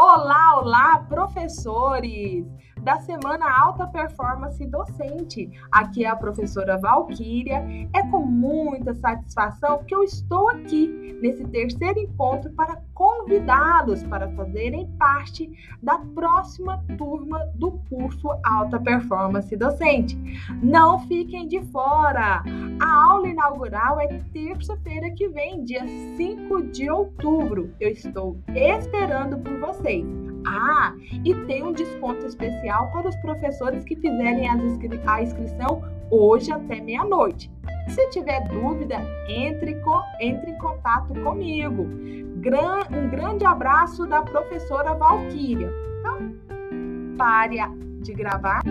Olá, olá, professores! Da semana Alta Performance Docente. Aqui é a professora Valquíria. É com muita satisfação que eu estou aqui nesse terceiro encontro para convidá-los para fazerem parte da próxima turma do curso Alta Performance Docente. Não fiquem de fora! A aula inaugural é terça-feira que vem, dia 5 de outubro. Eu estou esperando por vocês. Ah, e tem um desconto especial para os professores que fizerem a inscrição hoje até meia-noite. Se tiver dúvida, entre, entre em contato comigo. um grande abraço da professora Valquíria. Então, pare de gravar.